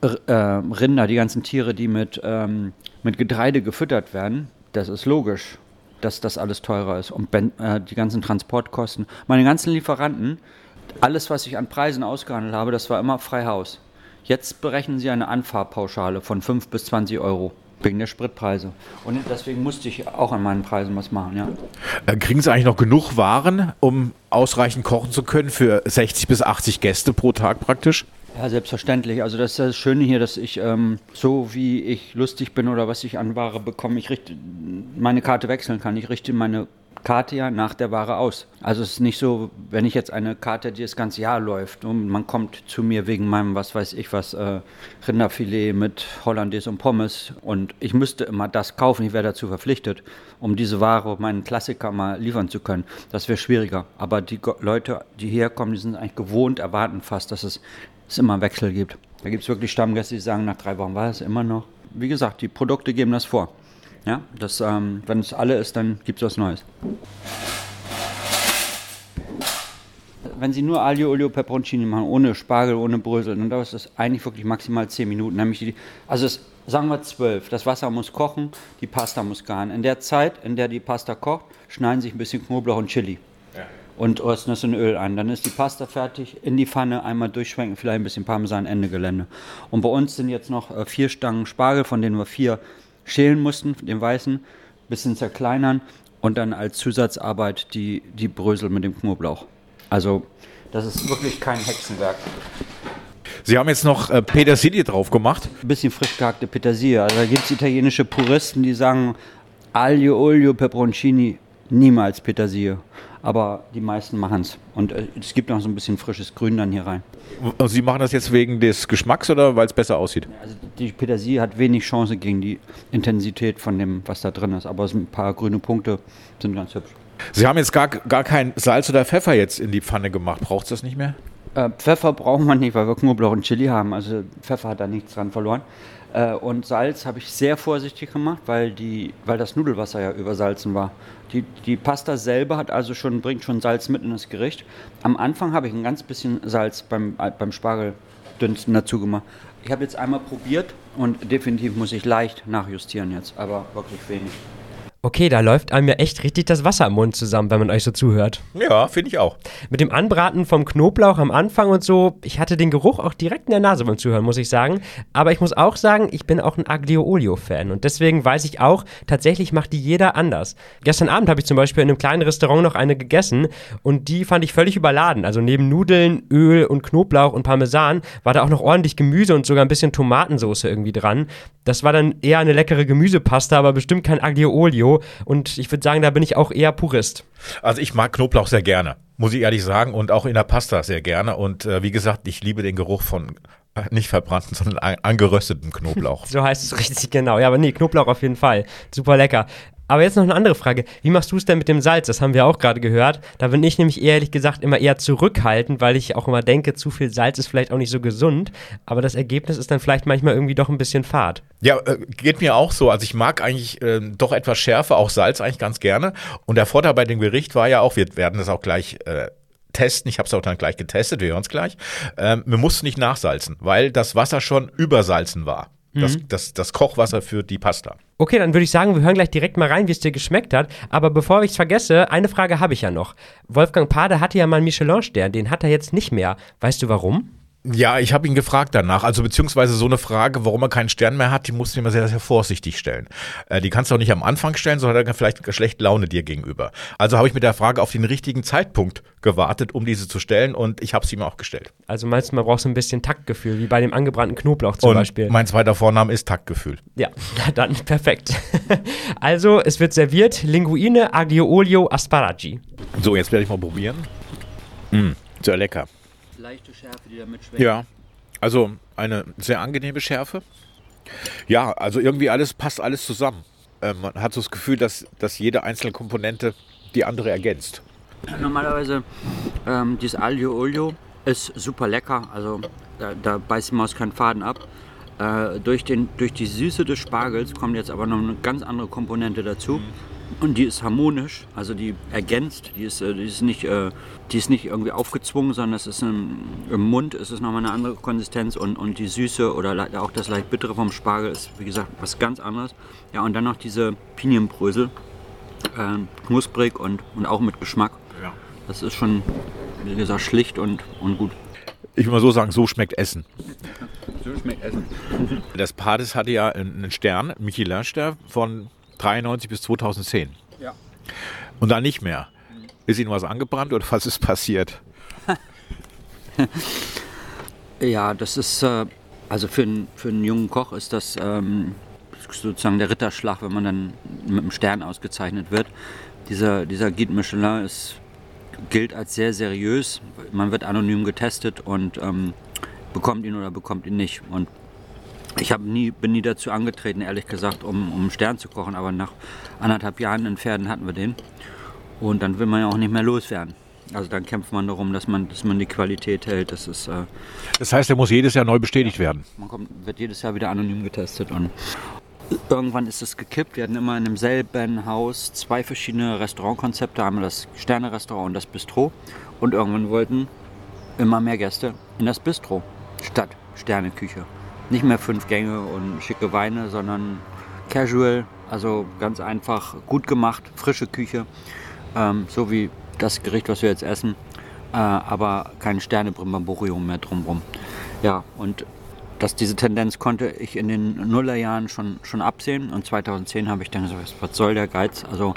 [SPEAKER 1] äh, Rinder, die ganzen Tiere, die mit, ähm, mit Getreide gefüttert werden, das ist logisch, dass das alles teurer ist. Und äh, die ganzen Transportkosten. Meine ganzen Lieferanten, alles, was ich an Preisen ausgehandelt habe, das war immer frei Haus. Jetzt berechnen sie eine Anfahrpauschale von 5 bis 20 Euro. Wegen der Spritpreise. Und deswegen musste ich auch an meinen Preisen was machen, ja.
[SPEAKER 3] Äh, kriegen Sie eigentlich noch genug Waren, um ausreichend kochen zu können für 60 bis 80 Gäste pro Tag praktisch?
[SPEAKER 1] Ja, selbstverständlich. Also das ist das Schöne hier, dass ich ähm, so wie ich lustig bin oder was ich an Ware bekomme, ich richte meine Karte wechseln kann. Ich richte meine Karte ja nach der Ware aus. Also es ist nicht so, wenn ich jetzt eine Karte, die das ganze Jahr läuft und man kommt zu mir wegen meinem, was weiß ich was, äh, Rinderfilet mit Hollandaise und Pommes und ich müsste immer das kaufen, ich wäre dazu verpflichtet, um diese Ware, meinen Klassiker mal liefern zu können. Das wäre schwieriger. Aber die Leute, die herkommen, die sind eigentlich gewohnt, erwarten fast, dass es, es immer einen Wechsel gibt. Da gibt es wirklich Stammgäste, die sagen, nach drei Wochen war es immer noch. Wie gesagt, die Produkte geben das vor. Ja, das, ähm, wenn es alle ist, dann gibt es was Neues. Wenn Sie nur Aglio, Olio, Peperoncini machen, ohne Spargel, ohne Brösel, dann dauert das eigentlich wirklich maximal 10 Minuten. Nämlich die, also es, sagen wir 12. Das Wasser muss kochen, die Pasta muss garen. In der Zeit, in der die Pasta kocht, schneiden Sie ein bisschen Knoblauch und Chili. Ja. Und rösten das in Öl ein. Dann ist die Pasta fertig, in die Pfanne einmal durchschwenken, vielleicht ein bisschen Parmesan, Ende Gelände. Und bei uns sind jetzt noch äh, vier Stangen Spargel, von denen wir vier schälen mussten, den weißen, bisschen zerkleinern und dann als Zusatzarbeit die, die Brösel mit dem Knoblauch. Also das ist wirklich kein Hexenwerk.
[SPEAKER 3] Sie haben jetzt noch äh, Petersilie drauf gemacht.
[SPEAKER 1] Ein bisschen frisch gehackte Petersilie. Also da gibt es italienische Puristen, die sagen Aglio, Olio, Peperoncini, niemals Petersilie aber die meisten machen es. Und äh, es gibt noch so ein bisschen frisches Grün dann hier rein.
[SPEAKER 3] Also Sie machen das jetzt wegen des Geschmacks oder weil es besser aussieht?
[SPEAKER 1] Also die Petersilie hat wenig Chance gegen die Intensität von dem, was da drin ist, aber ein paar grüne Punkte sind ganz hübsch.
[SPEAKER 3] Sie haben jetzt gar, gar kein Salz oder Pfeffer jetzt in die Pfanne gemacht. Braucht es das nicht mehr?
[SPEAKER 1] Äh, Pfeffer brauchen wir nicht, weil wir Knoblauch und Chili haben. Also Pfeffer hat da nichts dran verloren. Äh, und Salz habe ich sehr vorsichtig gemacht, weil, die, weil das Nudelwasser ja übersalzen war. Die, die Pasta selber hat also schon, bringt schon Salz mit in das Gericht. Am Anfang habe ich ein ganz bisschen Salz beim, äh, beim Spargeldünsten dazu gemacht. Ich habe jetzt einmal probiert und definitiv muss ich leicht nachjustieren jetzt, aber wirklich wenig.
[SPEAKER 4] Okay, da läuft einem ja echt richtig das Wasser im Mund zusammen, wenn man euch so zuhört.
[SPEAKER 3] Ja, finde ich auch.
[SPEAKER 4] Mit dem Anbraten vom Knoblauch am Anfang und so, ich hatte den Geruch auch direkt in der Nase beim Zuhören, muss ich sagen. Aber ich muss auch sagen, ich bin auch ein Aglio Olio-Fan und deswegen weiß ich auch, tatsächlich macht die jeder anders. Gestern Abend habe ich zum Beispiel in einem kleinen Restaurant noch eine gegessen und die fand ich völlig überladen. Also neben Nudeln, Öl und Knoblauch und Parmesan war da auch noch ordentlich Gemüse und sogar ein bisschen Tomatensauce irgendwie dran. Das war dann eher eine leckere Gemüsepasta, aber bestimmt kein Aglio Olio. Und ich würde sagen, da bin ich auch eher Purist.
[SPEAKER 3] Also ich mag Knoblauch sehr gerne, muss ich ehrlich sagen. Und auch in der Pasta sehr gerne. Und äh, wie gesagt, ich liebe den Geruch von äh, nicht verbrannten, sondern angerösteten Knoblauch.
[SPEAKER 4] so heißt es richtig genau. Ja, aber nee, Knoblauch auf jeden Fall. Super lecker. Aber jetzt noch eine andere Frage. Wie machst du es denn mit dem Salz? Das haben wir auch gerade gehört. Da bin ich nämlich ehrlich gesagt immer eher zurückhaltend, weil ich auch immer denke, zu viel Salz ist vielleicht auch nicht so gesund. Aber das Ergebnis ist dann vielleicht manchmal irgendwie doch ein bisschen fad.
[SPEAKER 3] Ja, äh, geht mir auch so. Also ich mag eigentlich äh, doch etwas Schärfe, auch Salz eigentlich ganz gerne. Und der Vorteil bei dem Gericht war ja auch, wir werden das auch gleich äh, testen. Ich habe es auch dann gleich getestet, wir hören es gleich. Ähm, wir mussten nicht nachsalzen, weil das Wasser schon übersalzen war. Das, mhm. das, das Kochwasser für die Pasta.
[SPEAKER 4] Okay, dann würde ich sagen, wir hören gleich direkt mal rein, wie es dir geschmeckt hat. Aber bevor ich es vergesse, eine Frage habe ich ja noch. Wolfgang Pade hatte ja mal einen Michelin-Stern, den hat er jetzt nicht mehr. Weißt du warum?
[SPEAKER 3] Ja, ich habe ihn gefragt danach. Also beziehungsweise so eine Frage, warum er keinen Stern mehr hat, die musst du immer sehr, sehr vorsichtig stellen. Äh, die kannst du auch nicht am Anfang stellen, sondern hat er vielleicht schlechte Laune dir gegenüber. Also habe ich mit der Frage auf den richtigen Zeitpunkt gewartet, um diese zu stellen und ich habe sie ihm auch gestellt.
[SPEAKER 4] Also meinst du, man braucht so ein bisschen Taktgefühl, wie bei dem angebrannten Knoblauch zum
[SPEAKER 3] und
[SPEAKER 4] Beispiel.
[SPEAKER 3] Mein zweiter Vorname ist Taktgefühl.
[SPEAKER 4] Ja, dann perfekt. also es wird serviert Linguine Aglio Olio Asparagi.
[SPEAKER 3] So, jetzt werde ich mal probieren. Mm, sehr lecker
[SPEAKER 1] leichte Schärfe, die da mitschwingt.
[SPEAKER 3] Ja, also eine sehr angenehme Schärfe. Ja, also irgendwie alles passt alles zusammen. Ähm, man hat so das Gefühl, dass, dass jede einzelne Komponente die andere ergänzt.
[SPEAKER 1] Normalerweise ähm, dieses Aglio Olio ist super lecker, also da, da beißt die Maus keinen Faden ab. Äh, durch, den, durch die Süße des Spargels kommt jetzt aber noch eine ganz andere Komponente dazu. Mhm. Und die ist harmonisch, also die ergänzt, die ist, äh, die ist, nicht, äh, die ist nicht irgendwie aufgezwungen, sondern es ist im, im Mund, ist es nochmal eine andere Konsistenz und, und die Süße oder auch das leicht bittere vom Spargel ist, wie gesagt, was ganz anderes. Ja, und dann noch diese Pinienbrösel, äh, knusprig und, und auch mit Geschmack. Ja. Das ist schon, wie gesagt, schlicht und, und gut.
[SPEAKER 3] Ich will mal so sagen, so schmeckt Essen. so schmeckt Essen. Das Pades hatte ja einen Stern, Michelin-Stern von 93 bis 2010. Ja. Und dann nicht mehr. Ist Ihnen was angebrannt oder was ist passiert?
[SPEAKER 1] ja, das ist, äh, also für, einen, für einen jungen Koch ist das ähm, sozusagen der Ritterschlag, wenn man dann mit einem Stern ausgezeichnet wird. Dieser, dieser Guide Michelin ist, gilt als sehr seriös. Man wird anonym getestet und ähm, bekommt ihn oder bekommt ihn nicht. Und ich nie, bin nie dazu angetreten, ehrlich gesagt, um, um Stern zu kochen, aber nach anderthalb Jahren in Pferden hatten wir den. Und dann will man ja auch nicht mehr loswerden. Also dann kämpft man darum, dass man, dass man die Qualität hält. Das, ist, äh,
[SPEAKER 3] das heißt, er muss jedes Jahr neu bestätigt werden.
[SPEAKER 1] Man kommt, wird jedes Jahr wieder anonym getestet. Und irgendwann ist es gekippt. Wir hatten immer in demselben Haus zwei verschiedene Restaurantkonzepte. Einmal das Sterne-Restaurant und das Bistro. Und irgendwann wollten immer mehr Gäste in das Bistro statt Sterneküche nicht mehr fünf Gänge und schicke Weine, sondern casual, also ganz einfach, gut gemacht, frische Küche, ähm, so wie das Gericht, was wir jetzt essen, äh, aber kein Sternebrimborium mehr drumherum. Ja, und dass diese Tendenz konnte ich in den Nullerjahren schon, schon absehen und 2010 habe ich dann gesagt, was soll der Geiz? Also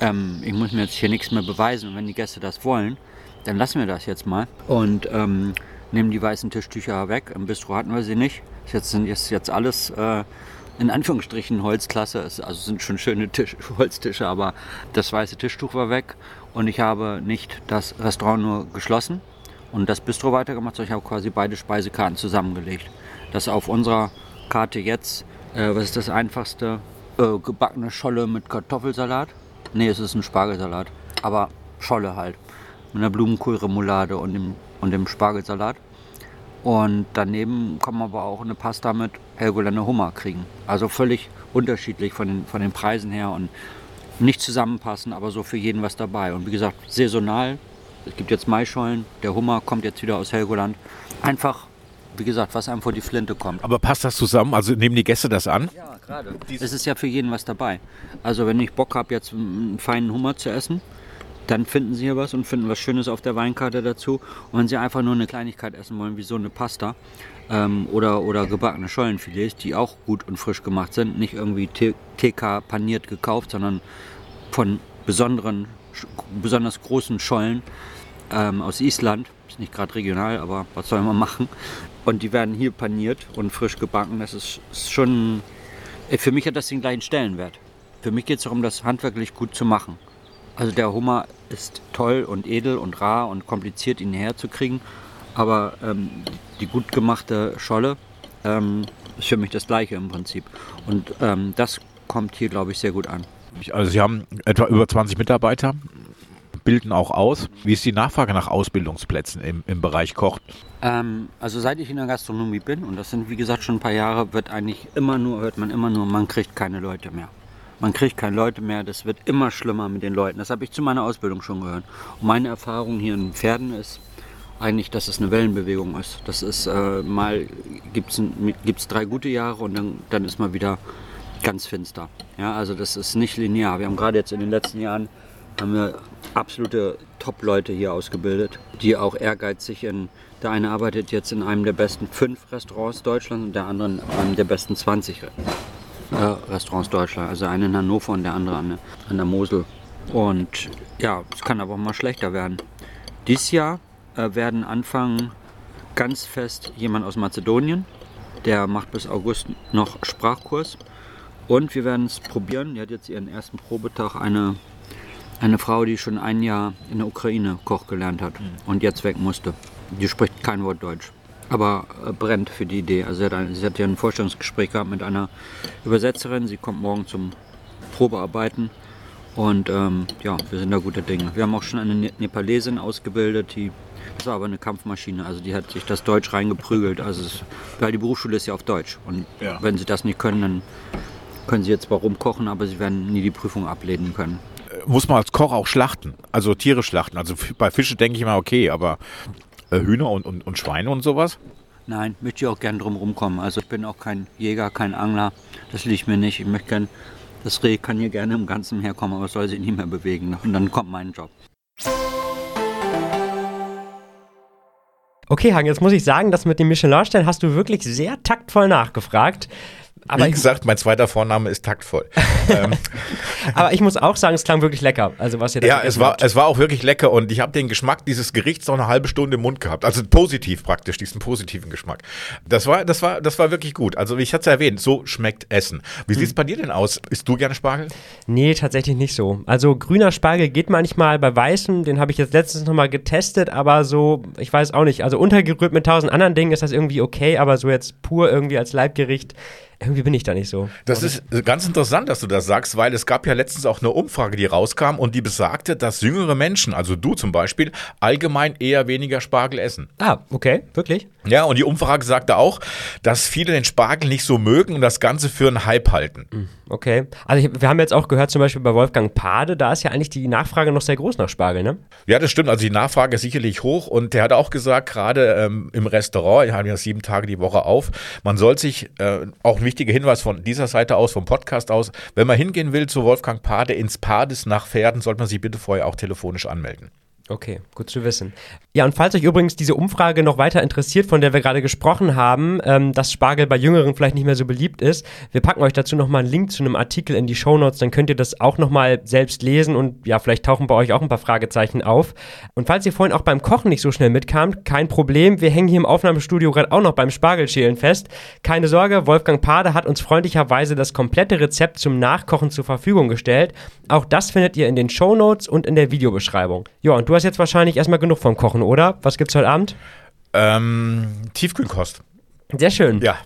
[SPEAKER 1] ähm, ich muss mir jetzt hier nichts mehr beweisen und wenn die Gäste das wollen, dann lassen wir das jetzt mal und ähm, nehmen die weißen Tischtücher weg. Im Bistro hatten wir sie nicht. Jetzt sind jetzt, jetzt alles äh, in Anführungsstrichen Holzklasse. Es, also sind schon schöne Tisch, Holztische, aber das weiße Tischtuch war weg und ich habe nicht das Restaurant nur geschlossen und das Bistro weitergemacht, sondern ich habe quasi beide Speisekarten zusammengelegt. Das auf unserer Karte jetzt, äh, was ist das einfachste? Äh, gebackene Scholle mit Kartoffelsalat. Ne, es ist ein Spargelsalat, aber Scholle halt. Mit einer Blumenkohlremoulade und dem, und dem Spargelsalat. Und daneben kann man aber auch eine Pasta mit Helgoländer Hummer kriegen. Also völlig unterschiedlich von den, von den Preisen her und nicht zusammenpassen, aber so für jeden was dabei. Und wie gesagt, saisonal. Es gibt jetzt Maischollen, der Hummer kommt jetzt wieder aus Helgoland. Einfach, wie gesagt, was einem vor die Flinte kommt.
[SPEAKER 3] Aber passt das zusammen? Also nehmen die Gäste das an?
[SPEAKER 1] Ja, gerade. Es ist ja für jeden was dabei. Also wenn ich Bock habe, jetzt einen feinen Hummer zu essen, dann finden Sie hier was und finden was Schönes auf der Weinkarte dazu. Und wenn Sie einfach nur eine Kleinigkeit essen wollen, wie so eine Pasta ähm, oder, oder gebackene Schollenfilets, die auch gut und frisch gemacht sind, nicht irgendwie TK paniert gekauft, sondern von besonderen, besonders großen Schollen ähm, aus Island. Ist nicht gerade regional, aber was soll man machen? Und die werden hier paniert und frisch gebacken. Das ist, ist schon, für mich hat das den gleichen Stellenwert. Für mich geht es darum, das handwerklich gut zu machen. Also der Hummer ist toll und edel und rar und kompliziert, ihn herzukriegen. Aber ähm, die gut gemachte Scholle ähm, ist für mich das gleiche im Prinzip. Und ähm, das kommt hier, glaube ich, sehr gut an.
[SPEAKER 3] Also Sie haben etwa über 20 Mitarbeiter, bilden auch aus. Wie ist die Nachfrage nach Ausbildungsplätzen im, im Bereich Koch?
[SPEAKER 1] Ähm, also seit ich in der Gastronomie bin, und das sind wie gesagt schon ein paar Jahre, wird eigentlich immer nur, hört man immer nur, man kriegt keine Leute mehr. Man kriegt keine Leute mehr, das wird immer schlimmer mit den Leuten. Das habe ich zu meiner Ausbildung schon gehört. Und meine Erfahrung hier in Pferden ist eigentlich, dass es eine Wellenbewegung ist. Das ist äh, mal gibt es drei gute Jahre und dann, dann ist mal wieder ganz finster. Ja, also das ist nicht linear. Wir haben gerade jetzt in den letzten Jahren haben wir absolute Top-Leute hier ausgebildet, die auch ehrgeizig in der eine arbeitet jetzt in einem der besten fünf Restaurants Deutschlands und der andere in einem der besten 20 äh, Restaurants Deutschland. Also eine in Hannover und der andere an, an der Mosel. Und ja, es kann aber auch mal schlechter werden. Dieses Jahr äh, werden anfangen ganz fest jemand aus Mazedonien. Der macht bis August noch Sprachkurs. Und wir werden es probieren. Die hat jetzt ihren ersten Probetag eine, eine Frau, die schon ein Jahr in der Ukraine Koch gelernt hat mhm. und jetzt weg musste. Die spricht kein Wort Deutsch aber äh, brennt für die Idee. Also sie hat, ein, sie hat ja ein Vorstellungsgespräch gehabt mit einer Übersetzerin. Sie kommt morgen zum Probearbeiten und ähm, ja, wir sind da guter Dinge. Wir haben auch schon eine ne-, Nepalesin ausgebildet, die das war aber eine Kampfmaschine, also die hat sich das Deutsch reingeprügelt. Also es, weil die Berufsschule ist ja auf Deutsch und ja. wenn sie das nicht können, dann können sie jetzt warum kochen, aber sie werden nie die Prüfung ablehnen können
[SPEAKER 3] äh, muss man als Koch auch schlachten, also Tiere schlachten. Also bei Fische denke ich immer okay, aber Hühner und, und, und Schweine und sowas?
[SPEAKER 1] Nein, möchte ich auch gern drum rumkommen. Also ich bin auch kein Jäger, kein Angler. Das liegt mir nicht. Ich möchte gern, das Reh kann hier gerne im Ganzen herkommen, aber es soll sich nicht mehr bewegen. Und dann kommt mein Job.
[SPEAKER 4] Okay, Hagen, jetzt muss ich sagen, dass mit dem Michelin-Stern hast du wirklich sehr taktvoll nachgefragt.
[SPEAKER 3] Aber Wie gesagt, mein zweiter Vorname ist taktvoll.
[SPEAKER 4] Ähm. Aber ich muss auch sagen, es klang wirklich lecker. Also was ihr
[SPEAKER 3] da Ja, es war, es war auch wirklich lecker und ich habe den Geschmack dieses Gerichts noch eine halbe Stunde im Mund gehabt. Also positiv praktisch, diesen positiven Geschmack. Das war, das war, das war wirklich gut. Also ich hatte es erwähnt, so schmeckt Essen. Wie sieht es bei dir denn aus? Isst du gerne Spargel?
[SPEAKER 4] Nee, tatsächlich nicht so. Also grüner Spargel geht manchmal bei weißem, den habe ich jetzt letztens nochmal getestet, aber so, ich weiß auch nicht. Also untergerührt mit tausend anderen Dingen ist das irgendwie okay, aber so jetzt pur irgendwie als Leibgericht irgendwie bin ich da nicht so.
[SPEAKER 3] Das ist ganz interessant, dass du das sagst, weil es gab ja letztens auch eine Umfrage, die rauskam und die besagte, dass jüngere Menschen, also du zum Beispiel, allgemein eher weniger Spargel essen.
[SPEAKER 4] Ah, okay, wirklich?
[SPEAKER 3] Ja, und die Umfrage sagte auch, dass viele den Spargel nicht so mögen und das Ganze für einen Hype halten.
[SPEAKER 4] Hm, okay. Also ich, wir haben jetzt auch gehört, zum Beispiel bei Wolfgang Pade, da ist ja eigentlich die Nachfrage noch sehr groß nach Spargel, ne?
[SPEAKER 3] Ja, das stimmt. Also die Nachfrage ist sicherlich hoch und der hat auch gesagt, gerade ähm, im Restaurant, wir haben ja sieben Tage die Woche auf, man soll sich äh, auch wichtiger Hinweis von dieser Seite aus, vom Podcast aus. Wenn man hingehen will zu Wolfgang Pade ins Pades nach Pferden, sollte man sich bitte vorher auch telefonisch anmelden.
[SPEAKER 4] Okay, gut zu wissen. Ja, und falls euch übrigens diese Umfrage noch weiter interessiert, von der wir gerade gesprochen haben, ähm, dass Spargel bei Jüngeren vielleicht nicht mehr so beliebt ist, wir packen euch dazu nochmal einen Link zu einem Artikel in die Shownotes, dann könnt ihr das auch nochmal selbst lesen und ja, vielleicht tauchen bei euch auch ein paar Fragezeichen auf. Und falls ihr vorhin auch beim Kochen nicht so schnell mitkamt, kein Problem, wir hängen hier im Aufnahmestudio gerade auch noch beim Spargelschälen fest. Keine Sorge, Wolfgang Pade hat uns freundlicherweise das komplette Rezept zum Nachkochen zur Verfügung gestellt. Auch das findet ihr in den Shownotes und in der Videobeschreibung. Ja, und du hast jetzt wahrscheinlich erstmal genug vom Kochen, oder? Was gibt's heute Abend?
[SPEAKER 3] Ähm, Tiefkühlkost.
[SPEAKER 4] Sehr schön.
[SPEAKER 3] Ja,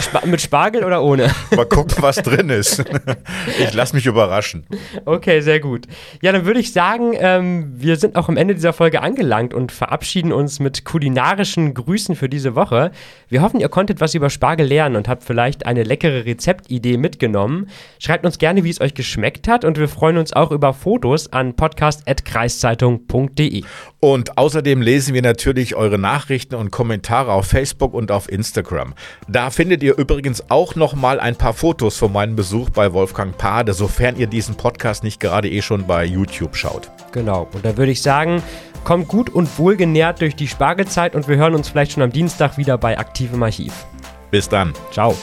[SPEAKER 4] Spa mit Spargel oder ohne?
[SPEAKER 3] mal gucken, was drin ist. Ich lasse mich überraschen.
[SPEAKER 4] Okay, sehr gut. Ja, dann würde ich sagen, ähm, wir sind auch am Ende dieser Folge angelangt und verabschieden uns mit kulinarischen Grüßen für diese Woche. Wir hoffen, ihr konntet was über Spargel lernen und habt vielleicht eine leckere Rezeptidee mitgenommen. Schreibt uns gerne, wie es euch geschmeckt hat und wir freuen uns auch über Fotos an podcast.kreiszeitung.de.
[SPEAKER 3] Und außerdem lesen wir natürlich eure Nachrichten und Kommentare auf Facebook und auf Instagram. Da findet ihr übrigens auch noch mal ein paar Fotos von meinem Besuch bei Wolfgang Pade, sofern ihr diesen Podcast nicht gerade eh schon bei YouTube schaut.
[SPEAKER 4] Genau. Und da würde ich sagen, kommt gut und wohlgenährt durch die Spargelzeit und wir hören uns vielleicht schon am Dienstag wieder bei Aktivem Archiv.
[SPEAKER 3] Bis dann.
[SPEAKER 4] Ciao.